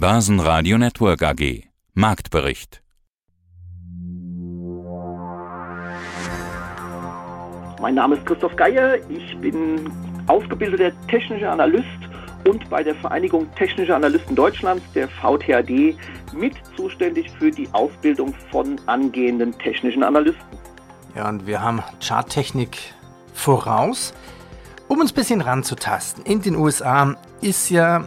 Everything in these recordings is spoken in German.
Börsenradio Network AG. Marktbericht. Mein Name ist Christoph Geier. Ich bin ausgebildeter technischer Analyst und bei der Vereinigung Technischer Analysten Deutschlands, der VTAD, mit zuständig für die Ausbildung von angehenden technischen Analysten. Ja, und wir haben Charttechnik voraus. Um uns ein bisschen ranzutasten, in den USA ist ja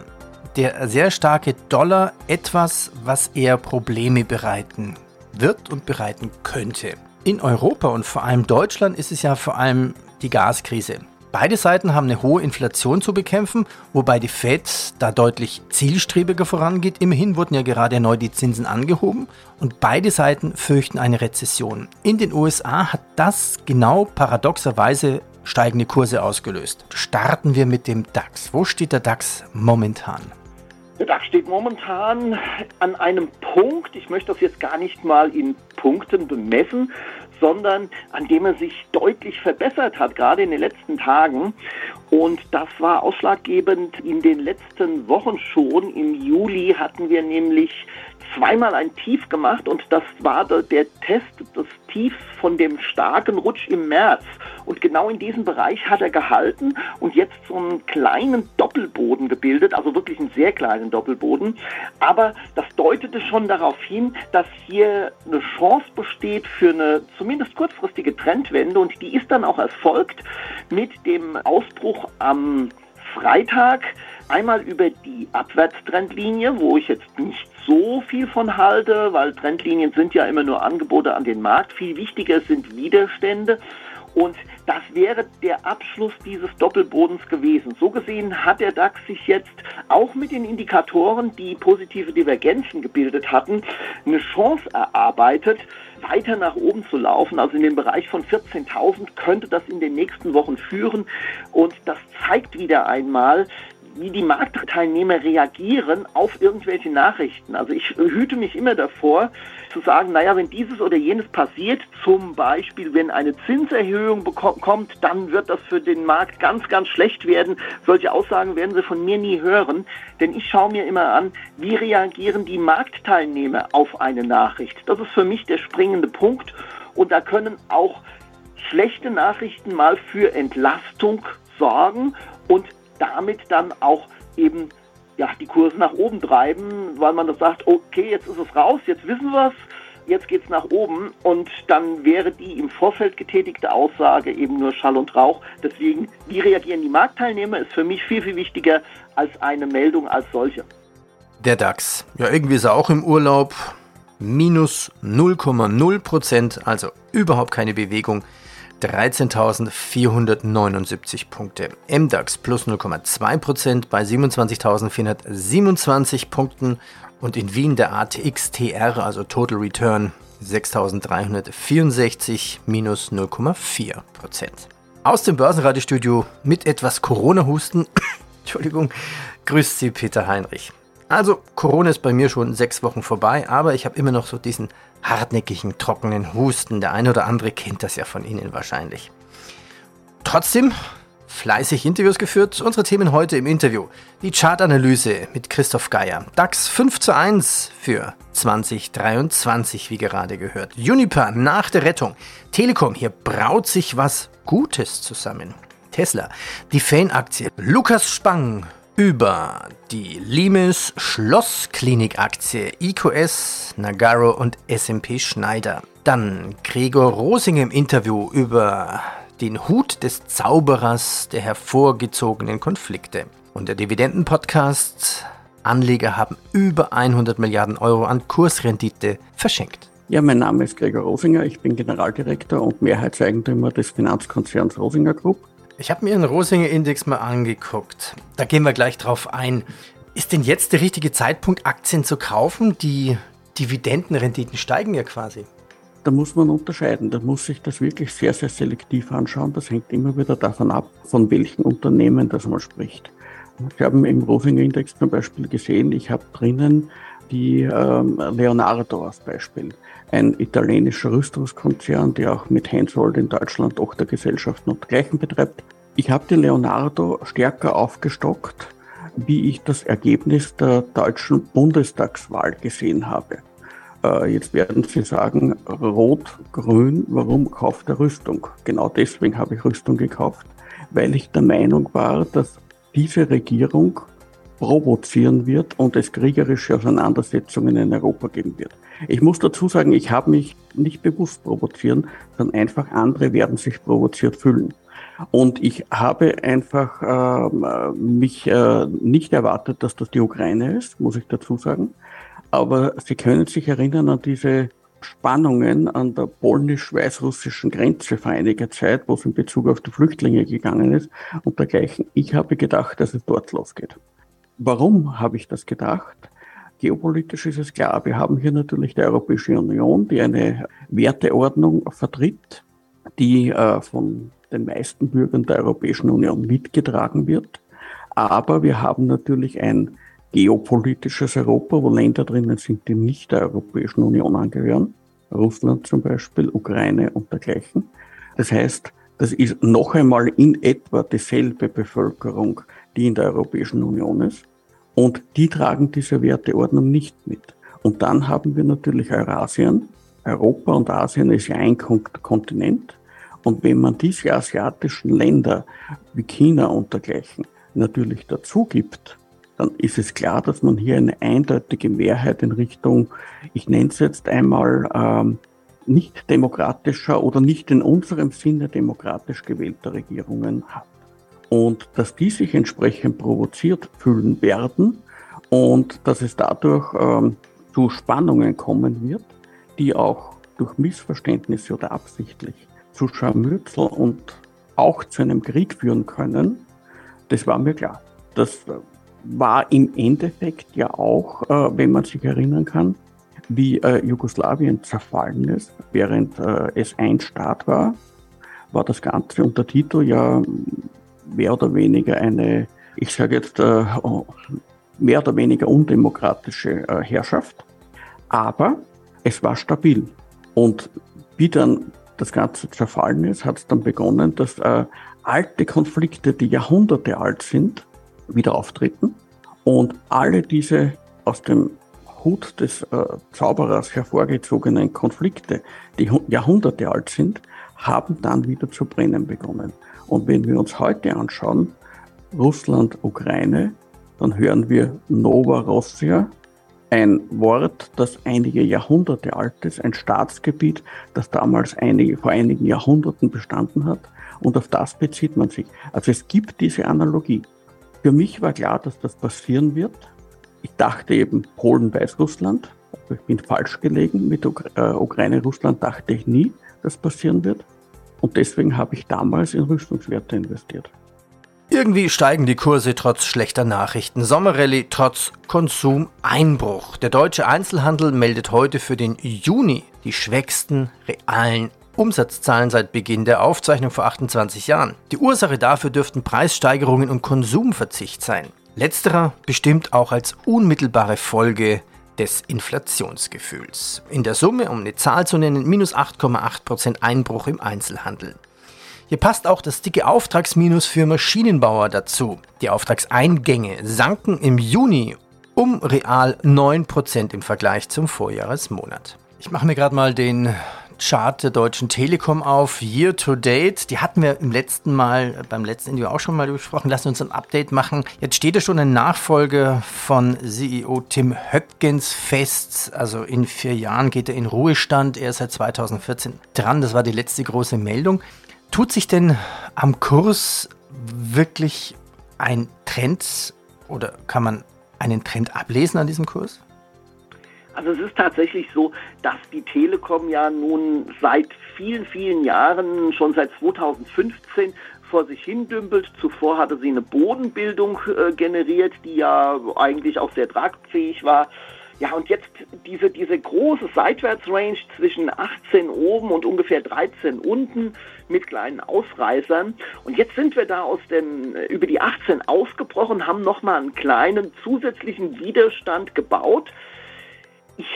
der sehr starke Dollar etwas, was eher Probleme bereiten wird und bereiten könnte. In Europa und vor allem Deutschland ist es ja vor allem die Gaskrise. Beide Seiten haben eine hohe Inflation zu bekämpfen, wobei die Fed da deutlich zielstrebiger vorangeht. Immerhin wurden ja gerade neu die Zinsen angehoben und beide Seiten fürchten eine Rezession. In den USA hat das genau paradoxerweise steigende Kurse ausgelöst. Starten wir mit dem DAX. Wo steht der DAX momentan? Der DAX steht momentan an einem Punkt, ich möchte das jetzt gar nicht mal in Punkten bemessen, sondern an dem er sich deutlich verbessert hat, gerade in den letzten Tagen. Und das war ausschlaggebend in den letzten Wochen schon. Im Juli hatten wir nämlich zweimal ein Tief gemacht und das war der Test des Tiefs von dem starken Rutsch im März. Und genau in diesem Bereich hat er gehalten und jetzt so einen kleinen Doppelboden gebildet, also wirklich einen sehr kleinen Doppelboden. Aber das deutete schon darauf hin, dass hier eine Chance besteht für eine zumindest kurzfristige Trendwende und die ist dann auch erfolgt mit dem Ausbruch am Freitag einmal über die Abwärtstrendlinie, wo ich jetzt nicht so viel von halte, weil Trendlinien sind ja immer nur Angebote an den Markt. Viel wichtiger sind Widerstände. Und das wäre der Abschluss dieses Doppelbodens gewesen. So gesehen hat der DAX sich jetzt auch mit den Indikatoren, die positive Divergenzen gebildet hatten, eine Chance erarbeitet, weiter nach oben zu laufen. Also in den Bereich von 14.000 könnte das in den nächsten Wochen führen. Und das zeigt wieder einmal, wie die Marktteilnehmer reagieren auf irgendwelche Nachrichten. Also ich hüte mich immer davor, zu sagen, naja, wenn dieses oder jenes passiert, zum Beispiel wenn eine Zinserhöhung kommt, dann wird das für den Markt ganz, ganz schlecht werden. Solche Aussagen werden Sie von mir nie hören, denn ich schaue mir immer an, wie reagieren die Marktteilnehmer auf eine Nachricht. Das ist für mich der springende Punkt und da können auch schlechte Nachrichten mal für Entlastung sorgen und damit dann auch eben ja, die Kurse nach oben treiben, weil man das sagt, okay, jetzt ist es raus, jetzt wissen wir es, jetzt geht es nach oben und dann wäre die im Vorfeld getätigte Aussage eben nur Schall und Rauch. Deswegen, wie reagieren die Marktteilnehmer, ist für mich viel, viel wichtiger als eine Meldung als solche. Der DAX, ja, irgendwie ist er auch im Urlaub. Minus 0,0 Prozent, also überhaupt keine Bewegung. 13.479 Punkte. MDAX plus 0,2% bei 27.427 Punkten und in Wien der ATX TR, also Total Return 6.364 minus 0,4%. Aus dem Börsenradiostudio mit etwas Corona-Husten, Entschuldigung, grüßt Sie Peter Heinrich. Also, Corona ist bei mir schon sechs Wochen vorbei, aber ich habe immer noch so diesen hartnäckigen, trockenen Husten. Der eine oder andere kennt das ja von Ihnen wahrscheinlich. Trotzdem fleißig Interviews geführt. Unsere Themen heute im Interview. Die Chartanalyse mit Christoph Geier. DAX 5 zu 1 für 2023, wie gerade gehört. Juniper nach der Rettung. Telekom, hier braut sich was Gutes zusammen. Tesla, die Fan-Aktie. Lukas Spang über die Limes Schlossklinik-Aktie IQS, Nagaro und SMP Schneider. Dann Gregor Rosing im Interview über den Hut des Zauberers der hervorgezogenen Konflikte. Und der Dividenden-Podcast Anleger haben über 100 Milliarden Euro an Kursrendite verschenkt. Ja, mein Name ist Gregor Rosinger, ich bin Generaldirektor und Mehrheitseigentümer des Finanzkonzerns Rosinger Group. Ich habe mir den Rosinger Index mal angeguckt. Da gehen wir gleich drauf ein. Ist denn jetzt der richtige Zeitpunkt, Aktien zu kaufen? Die Dividendenrenditen steigen ja quasi. Da muss man unterscheiden. Da muss sich das wirklich sehr, sehr selektiv anschauen. Das hängt immer wieder davon ab, von welchen Unternehmen das man spricht. Wir haben im Rosinger Index zum Beispiel gesehen, ich habe drinnen die ähm, Leonardo als Beispiel ein italienischer Rüstungskonzern, der auch mit Hensoldt in Deutschland Tochtergesellschaften und dergleichen betreibt. Ich habe die Leonardo stärker aufgestockt wie ich das Ergebnis der deutschen Bundestagswahl gesehen habe. Äh, jetzt werden Sie sagen, Rot, Grün, warum kauft er Rüstung? Genau deswegen habe ich Rüstung gekauft, weil ich der Meinung war, dass diese Regierung provozieren wird und es kriegerische Auseinandersetzungen in Europa geben wird. Ich muss dazu sagen, ich habe mich nicht bewusst provozieren, sondern einfach andere werden sich provoziert fühlen. Und ich habe einfach äh, mich äh, nicht erwartet, dass das die Ukraine ist, muss ich dazu sagen. Aber Sie können sich erinnern an diese Spannungen an der polnisch-weißrussischen Grenze vor einiger Zeit, wo es in Bezug auf die Flüchtlinge gegangen ist und dergleichen. Ich habe gedacht, dass es dort losgeht. Warum habe ich das gedacht? Geopolitisch ist es klar, wir haben hier natürlich die Europäische Union, die eine Werteordnung vertritt, die äh, von den meisten Bürgern der Europäischen Union mitgetragen wird. Aber wir haben natürlich ein geopolitisches Europa, wo Länder drinnen sind, die nicht der Europäischen Union angehören. Russland zum Beispiel, Ukraine und dergleichen. Das heißt, das ist noch einmal in etwa dieselbe Bevölkerung, die in der Europäischen Union ist. Und die tragen diese Werteordnung nicht mit. Und dann haben wir natürlich Eurasien. Europa und Asien ist ja ein Kontinent. Und wenn man diese asiatischen Länder wie China und dergleichen natürlich dazu gibt, dann ist es klar, dass man hier eine eindeutige Mehrheit in Richtung, ich nenne es jetzt einmal, ähm, nicht demokratischer oder nicht in unserem Sinne demokratisch gewählter Regierungen hat. Und dass die sich entsprechend provoziert fühlen werden und dass es dadurch ähm, zu Spannungen kommen wird, die auch durch Missverständnisse oder absichtlich zu Scharmützel und auch zu einem Krieg führen können, das war mir klar. Das war im Endeffekt ja auch, äh, wenn man sich erinnern kann, wie äh, Jugoslawien zerfallen ist, während äh, es ein Staat war, war das Ganze unter Tito ja mehr oder weniger eine, ich sage jetzt, äh, mehr oder weniger undemokratische äh, Herrschaft. Aber es war stabil. Und wie dann das Ganze zerfallen ist, hat es dann begonnen, dass äh, alte Konflikte, die Jahrhunderte alt sind, wieder auftreten. Und alle diese aus dem Hut des äh, Zauberers hervorgezogenen Konflikte, die Jahrhunderte alt sind, haben dann wieder zu brennen begonnen. Und wenn wir uns heute anschauen, Russland, Ukraine, dann hören wir Nova Rossia, ein Wort, das einige Jahrhunderte alt ist, ein Staatsgebiet, das damals einige, vor einigen Jahrhunderten bestanden hat. Und auf das bezieht man sich. Also es gibt diese Analogie. Für mich war klar, dass das passieren wird. Ich dachte eben Polen, Weißrussland. Ich bin falsch gelegen. Mit äh, Ukraine, Russland dachte ich nie, dass passieren wird. Und deswegen habe ich damals in Rüstungswerte investiert. Irgendwie steigen die Kurse trotz schlechter Nachrichten. Sommerrallye trotz Konsumeinbruch. Der deutsche Einzelhandel meldet heute für den Juni die schwächsten realen Umsatzzahlen seit Beginn der Aufzeichnung vor 28 Jahren. Die Ursache dafür dürften Preissteigerungen und Konsumverzicht sein. Letzterer bestimmt auch als unmittelbare Folge des Inflationsgefühls. In der Summe, um eine Zahl zu nennen, minus 8,8% Einbruch im Einzelhandel. Hier passt auch das dicke Auftragsminus für Maschinenbauer dazu. Die Auftragseingänge sanken im Juni um real 9% im Vergleich zum Vorjahresmonat. Ich mache mir gerade mal den Chart der Deutschen Telekom auf, Year to Date. Die hatten wir im letzten Mal, beim letzten Interview auch schon mal besprochen. Lassen uns ein Update machen. Jetzt steht ja schon ein Nachfolger von CEO Tim Höpkins fest. Also in vier Jahren geht er in Ruhestand. Er ist seit 2014 dran. Das war die letzte große Meldung. Tut sich denn am Kurs wirklich ein Trend oder kann man einen Trend ablesen an diesem Kurs? Also es ist tatsächlich so, dass die Telekom ja nun seit vielen, vielen Jahren, schon seit 2015, vor sich hin dümpelt. Zuvor hatte sie eine Bodenbildung äh, generiert, die ja eigentlich auch sehr tragfähig war. Ja, und jetzt diese, diese große Seitwärtsrange zwischen 18 oben und ungefähr 13 unten mit kleinen Ausreißern. Und jetzt sind wir da aus dem, äh, über die 18 ausgebrochen, haben nochmal einen kleinen zusätzlichen Widerstand gebaut ich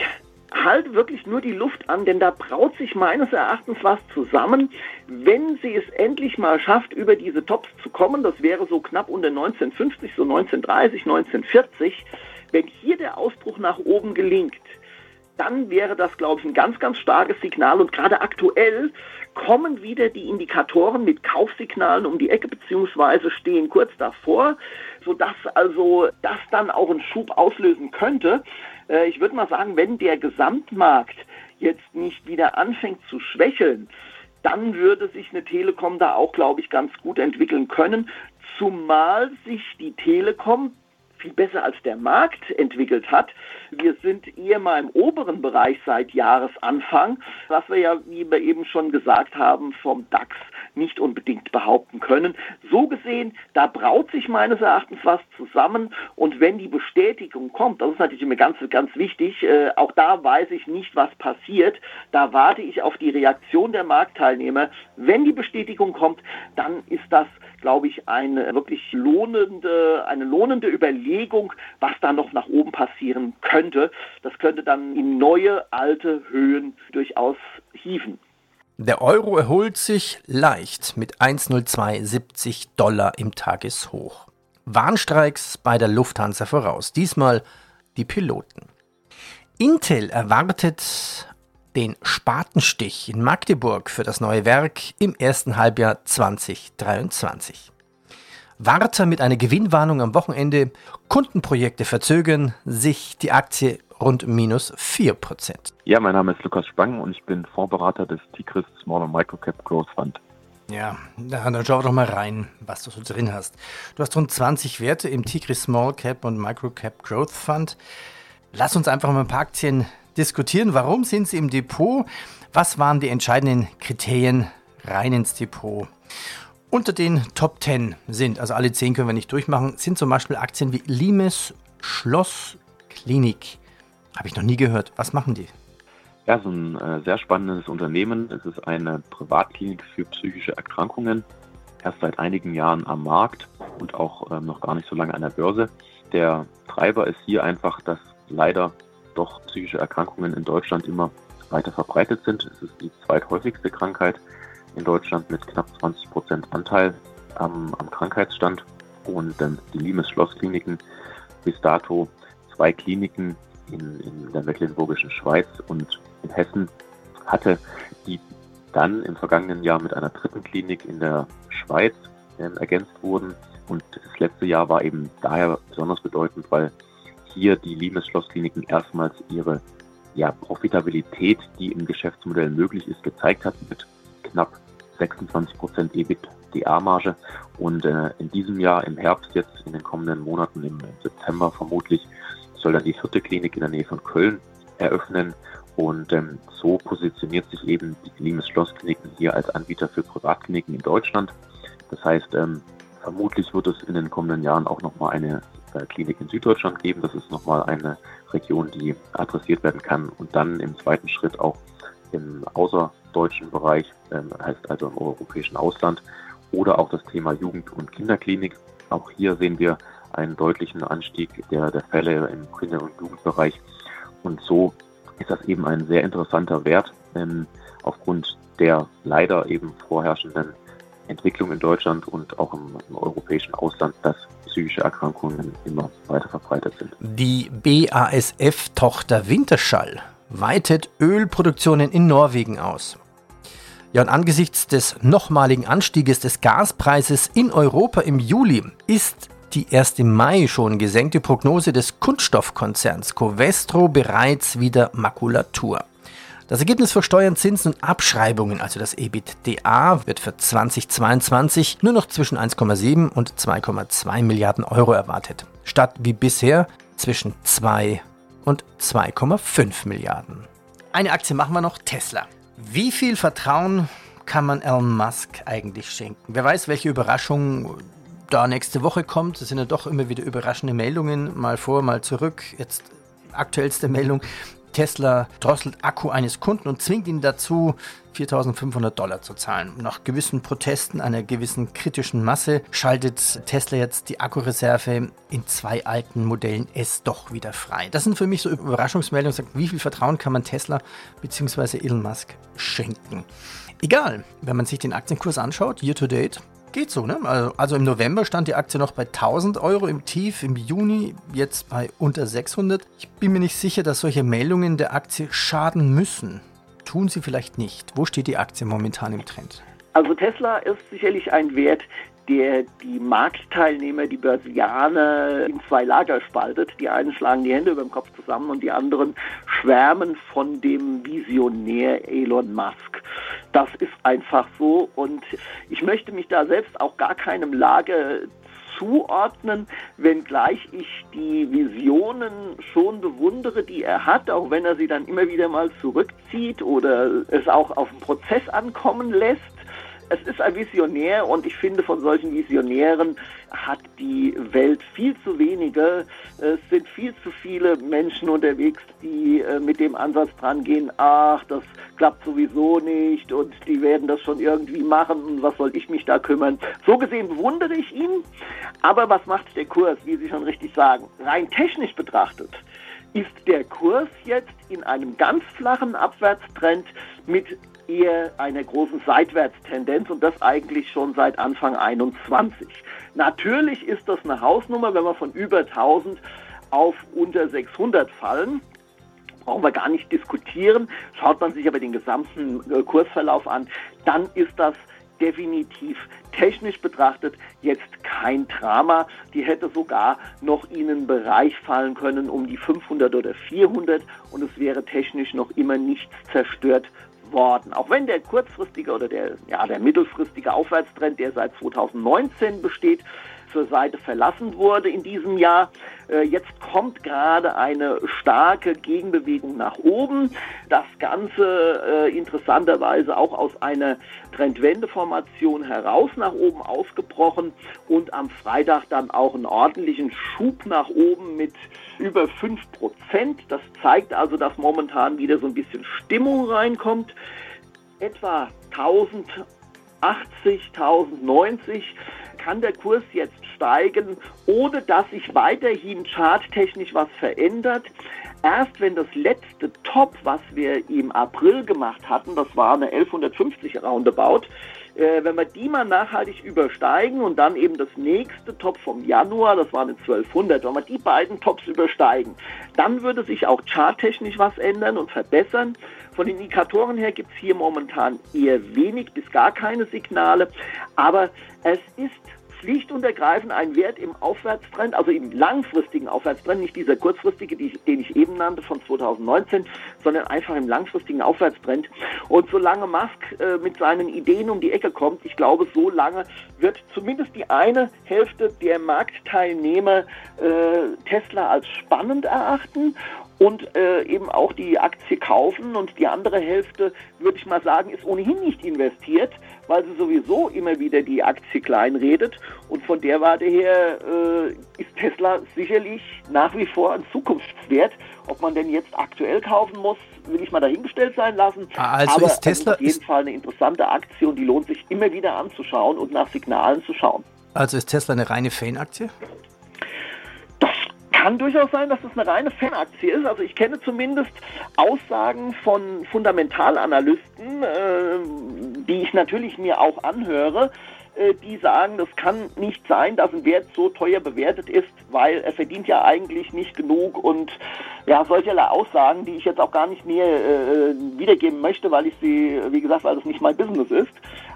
halte wirklich nur die Luft an, denn da braut sich meines Erachtens was zusammen. Wenn sie es endlich mal schafft, über diese Tops zu kommen, das wäre so knapp unter 1950, so 1930, 1940, wenn hier der Ausbruch nach oben gelingt, dann wäre das, glaube ich, ein ganz, ganz starkes Signal. Und gerade aktuell kommen wieder die Indikatoren mit Kaufsignalen um die Ecke, beziehungsweise stehen kurz davor, sodass also das dann auch einen Schub auslösen könnte. Äh, ich würde mal sagen, wenn der Gesamtmarkt jetzt nicht wieder anfängt zu schwächeln, dann würde sich eine Telekom da auch, glaube ich, ganz gut entwickeln können. Zumal sich die Telekom viel besser als der Markt entwickelt hat. Wir sind eher mal im oberen Bereich seit Jahresanfang, was wir ja, wie wir eben schon gesagt haben, vom DAX nicht unbedingt behaupten können. So gesehen, da braut sich meines Erachtens was zusammen und wenn die Bestätigung kommt, das ist natürlich mir ganz, ganz wichtig, äh, auch da weiß ich nicht, was passiert, da warte ich auf die Reaktion der Marktteilnehmer. Wenn die Bestätigung kommt, dann ist das, glaube ich, eine wirklich lohnende, eine lohnende Überlegung, was da noch nach oben passieren könnte. Das könnte dann in neue, alte Höhen durchaus hieven. Der Euro erholt sich leicht mit 1,0270 Dollar im Tageshoch. Warnstreiks bei der Lufthansa voraus, diesmal die Piloten. Intel erwartet den Spatenstich in Magdeburg für das neue Werk im ersten Halbjahr 2023. Warta mit einer Gewinnwarnung am Wochenende, Kundenprojekte verzögern sich, die Aktie rund minus 4%. Ja, mein Name ist Lukas Spang und ich bin Fondsberater des Tigris Small and Microcap Growth Fund. Ja, dann schau doch mal rein, was du so drin hast. Du hast rund 20 Werte im Tigris Small Cap und Microcap Growth Fund. Lass uns einfach mal ein paar Aktien diskutieren. Warum sind sie im Depot? Was waren die entscheidenden Kriterien rein ins Depot? Unter den Top 10 sind, also alle 10 können wir nicht durchmachen, sind zum Beispiel Aktien wie Limes Schloss Klinik. Habe ich noch nie gehört. Was machen die? Ja, so ein äh, sehr spannendes Unternehmen. Es ist eine Privatklinik für psychische Erkrankungen. Erst seit einigen Jahren am Markt und auch ähm, noch gar nicht so lange an der Börse. Der Treiber ist hier einfach, dass leider doch psychische Erkrankungen in Deutschland immer weiter verbreitet sind. Es ist die zweithäufigste Krankheit in Deutschland mit knapp 20 Prozent Anteil am, am Krankheitsstand. Und ähm, die Limes Schlosskliniken bis dato zwei Kliniken in, in der Mecklenburgischen Schweiz und in Hessen hatte, die dann im vergangenen Jahr mit einer dritten Klinik in der Schweiz äh, ergänzt wurden. Und das letzte Jahr war eben daher besonders bedeutend, weil hier die Limes Schlosskliniken erstmals ihre ja, Profitabilität, die im Geschäftsmodell möglich ist, gezeigt hat mit knapp 26 Prozent EBITDA-Marge. Und äh, in diesem Jahr, im Herbst jetzt, in den kommenden Monaten, im September vermutlich, soll dann die vierte Klinik in der Nähe von Köln eröffnen. Und ähm, so positioniert sich eben die Limes Schlosskliniken hier als Anbieter für Privatkliniken in Deutschland. Das heißt, ähm, vermutlich wird es in den kommenden Jahren auch nochmal eine äh, Klinik in Süddeutschland geben. Das ist nochmal eine Region, die adressiert werden kann. Und dann im zweiten Schritt auch im außerdeutschen Bereich, ähm, heißt also im europäischen Ausland. Oder auch das Thema Jugend- und Kinderklinik. Auch hier sehen wir einen deutlichen Anstieg der, der Fälle im Kinder- und Jugendbereich. Und so ist das eben ein sehr interessanter Wert ähm, aufgrund der leider eben vorherrschenden Entwicklung in Deutschland und auch im, im, europäischen Ausland, dass psychische Erkrankungen immer weiter verbreitet sind. Die BASF-Tochter Winterschall weitet Ölproduktionen in Norwegen aus. Ja, und angesichts des nochmaligen Anstieges des Gaspreises in Europa im Juli ist die erst im Mai schon gesenkte Prognose des Kunststoffkonzerns Covestro bereits wieder Makulatur. Das Ergebnis für Steuern, Zinsen und Abschreibungen, also das EBITDA, wird für 2022 nur noch zwischen 1,7 und 2,2 Milliarden Euro erwartet, statt wie bisher zwischen 2 und 2,5 Milliarden. Eine Aktie machen wir noch, Tesla. Wie viel Vertrauen kann man Elon Musk eigentlich schenken? Wer weiß, welche Überraschung da nächste Woche kommt. Es sind ja doch immer wieder überraschende Meldungen, mal vor, mal zurück. Jetzt aktuellste Meldung. Tesla drosselt Akku eines Kunden und zwingt ihn dazu, 4500 Dollar zu zahlen. Nach gewissen Protesten einer gewissen kritischen Masse schaltet Tesla jetzt die Akkureserve in zwei alten Modellen S doch wieder frei. Das sind für mich so Überraschungsmeldungen, wie viel Vertrauen kann man Tesla bzw. Elon Musk schenken. Egal, wenn man sich den Aktienkurs anschaut, year to date, geht so, ne? Also, also, im November stand die Aktie noch bei 1000 Euro im Tief, im Juni jetzt bei unter 600. Ich bin mir nicht sicher, dass solche Meldungen der Aktie schaden müssen tun sie vielleicht nicht? Wo steht die Aktie momentan im Trend? Also Tesla ist sicherlich ein Wert, der die Marktteilnehmer, die Börsianer in zwei Lager spaltet. Die einen schlagen die Hände über dem Kopf zusammen und die anderen schwärmen von dem Visionär Elon Musk. Das ist einfach so und ich möchte mich da selbst auch gar keinem Lager zuordnen, wenngleich ich die Visionen schon bewundere, die er hat, auch wenn er sie dann immer wieder mal zurückzieht oder es auch auf den Prozess ankommen lässt es ist ein Visionär und ich finde, von solchen Visionären hat die Welt viel zu wenige. Es sind viel zu viele Menschen unterwegs, die äh, mit dem Ansatz dran gehen, ach, das klappt sowieso nicht und die werden das schon irgendwie machen, was soll ich mich da kümmern. So gesehen bewundere ich ihn, aber was macht der Kurs, wie Sie schon richtig sagen, rein technisch betrachtet? ist der Kurs jetzt in einem ganz flachen Abwärtstrend mit eher einer großen Seitwärtstendenz und das eigentlich schon seit Anfang 21. Natürlich ist das eine Hausnummer, wenn wir von über 1000 auf unter 600 fallen. Brauchen wir gar nicht diskutieren. Schaut man sich aber den gesamten äh, Kursverlauf an, dann ist das definitiv technisch betrachtet jetzt kein Drama. Die hätte sogar noch in einen Bereich fallen können um die 500 oder 400 und es wäre technisch noch immer nichts zerstört worden. Auch wenn der kurzfristige oder der, ja, der mittelfristige Aufwärtstrend, der seit 2019 besteht, zur Seite verlassen wurde in diesem Jahr. Äh, jetzt kommt gerade eine starke Gegenbewegung nach oben. Das Ganze äh, interessanterweise auch aus einer Trendwendeformation heraus nach oben ausgebrochen und am Freitag dann auch einen ordentlichen Schub nach oben mit über 5 Prozent. Das zeigt also, dass momentan wieder so ein bisschen Stimmung reinkommt. Etwa 1080, 1090 kann der Kurs jetzt steigen, ohne dass sich weiterhin charttechnisch was verändert. Erst wenn das letzte Top, was wir im April gemacht hatten, das war eine 1150 Roundabout, äh, wenn wir die mal nachhaltig übersteigen und dann eben das nächste Top vom Januar, das war eine 1200, wenn wir die beiden Tops übersteigen, dann würde sich auch charttechnisch was ändern und verbessern. Von den Indikatoren her gibt es hier momentan eher wenig bis gar keine Signale, aber es ist schlicht und ergreifend ein Wert im Aufwärtstrend, also im langfristigen Aufwärtstrend, nicht dieser kurzfristige, den ich eben nannte von 2019, sondern einfach im langfristigen Aufwärtstrend. Und solange Musk äh, mit seinen Ideen um die Ecke kommt, ich glaube, so lange wird zumindest die eine Hälfte der Marktteilnehmer äh, Tesla als spannend erachten und äh, eben auch die Aktie kaufen und die andere Hälfte, würde ich mal sagen, ist ohnehin nicht investiert, weil sie sowieso immer wieder die Aktie kleinredet und von der Warte her äh, ist Tesla sicherlich nach wie vor ein Zukunftswert. Ob man denn jetzt aktuell kaufen muss, will ich mal dahingestellt sein lassen. Ah, also Aber ist Tesla ist auf jeden Fall eine interessante Aktie und die lohnt sich immer wieder anzuschauen und nach Signalen zu schauen. Also ist Tesla eine reine Fan-Aktie? kann durchaus sein, dass das eine reine Fanaktie ist. Also ich kenne zumindest Aussagen von Fundamentalanalysten, äh, die ich natürlich mir auch anhöre, äh, die sagen, das kann nicht sein, dass ein Wert so teuer bewertet ist, weil er verdient ja eigentlich nicht genug und ja, solcherlei Aussagen, die ich jetzt auch gar nicht mehr äh, wiedergeben möchte, weil ich sie, wie gesagt, weil das nicht mein Business ist.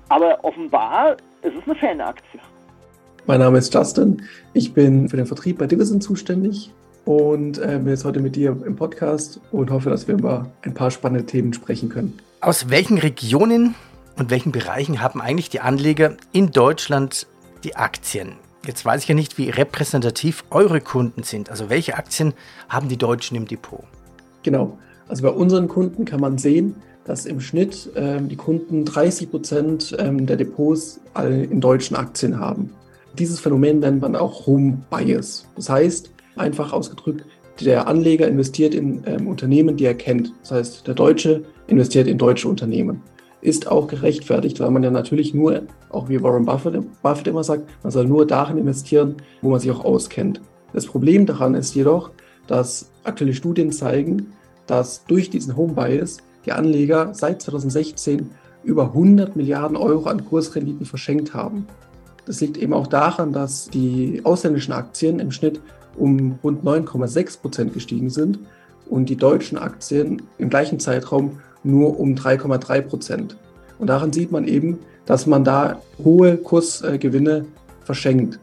Aber offenbar ist es eine Fanaktie. Mein Name ist Justin. Ich bin für den Vertrieb bei Division zuständig und äh, bin jetzt heute mit dir im Podcast und hoffe, dass wir über ein paar spannende Themen sprechen können. Aus welchen Regionen und welchen Bereichen haben eigentlich die Anleger in Deutschland die Aktien? Jetzt weiß ich ja nicht, wie repräsentativ eure Kunden sind. Also welche Aktien haben die Deutschen im Depot? Genau. Also bei unseren Kunden kann man sehen, dass im Schnitt ähm, die Kunden 30 Prozent ähm, der Depots in deutschen Aktien haben. Dieses Phänomen nennt man auch Home Bias. Das heißt, einfach ausgedrückt, der Anleger investiert in ähm, Unternehmen, die er kennt. Das heißt, der Deutsche investiert in deutsche Unternehmen. Ist auch gerechtfertigt, weil man ja natürlich nur, auch wie Warren Buffett, Buffett immer sagt, man soll nur darin investieren, wo man sich auch auskennt. Das Problem daran ist jedoch, dass aktuelle Studien zeigen, dass durch diesen Home Bias die Anleger seit 2016 über 100 Milliarden Euro an Kursrenditen verschenkt haben. Das liegt eben auch daran, dass die ausländischen Aktien im Schnitt um rund 9,6 Prozent gestiegen sind und die deutschen Aktien im gleichen Zeitraum nur um 3,3 Prozent. Und daran sieht man eben, dass man da hohe Kursgewinne verschenkt,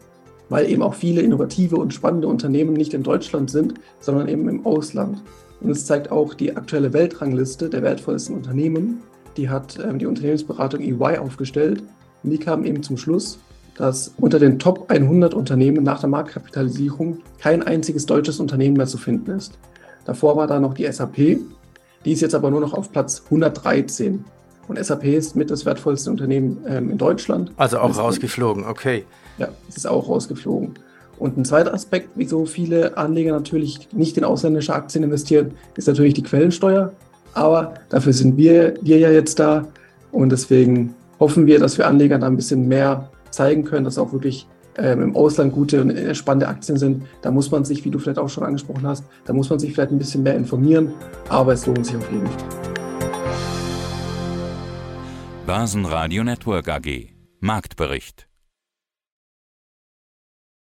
weil eben auch viele innovative und spannende Unternehmen nicht in Deutschland sind, sondern eben im Ausland. Und es zeigt auch die aktuelle Weltrangliste der wertvollsten Unternehmen. Die hat ähm, die Unternehmensberatung EY aufgestellt. Und die kam eben zum Schluss, dass unter den Top 100 Unternehmen nach der Marktkapitalisierung kein einziges deutsches Unternehmen mehr zu finden ist. Davor war da noch die SAP, die ist jetzt aber nur noch auf Platz 113. Und SAP ist mit das wertvollste Unternehmen ähm, in Deutschland. Also auch rausgeflogen, okay. Ja, es ist auch rausgeflogen. Und ein zweiter Aspekt, wieso viele Anleger natürlich nicht in ausländische Aktien investieren, ist natürlich die Quellensteuer. Aber dafür sind wir, wir ja jetzt da. Und deswegen hoffen wir, dass wir Anlegern da ein bisschen mehr zeigen können, dass auch wirklich ähm, im Ausland gute und spannende Aktien sind. Da muss man sich, wie du vielleicht auch schon angesprochen hast, da muss man sich vielleicht ein bisschen mehr informieren, aber es lohnt sich auf jeden Fall. Börsenradio Network AG Marktbericht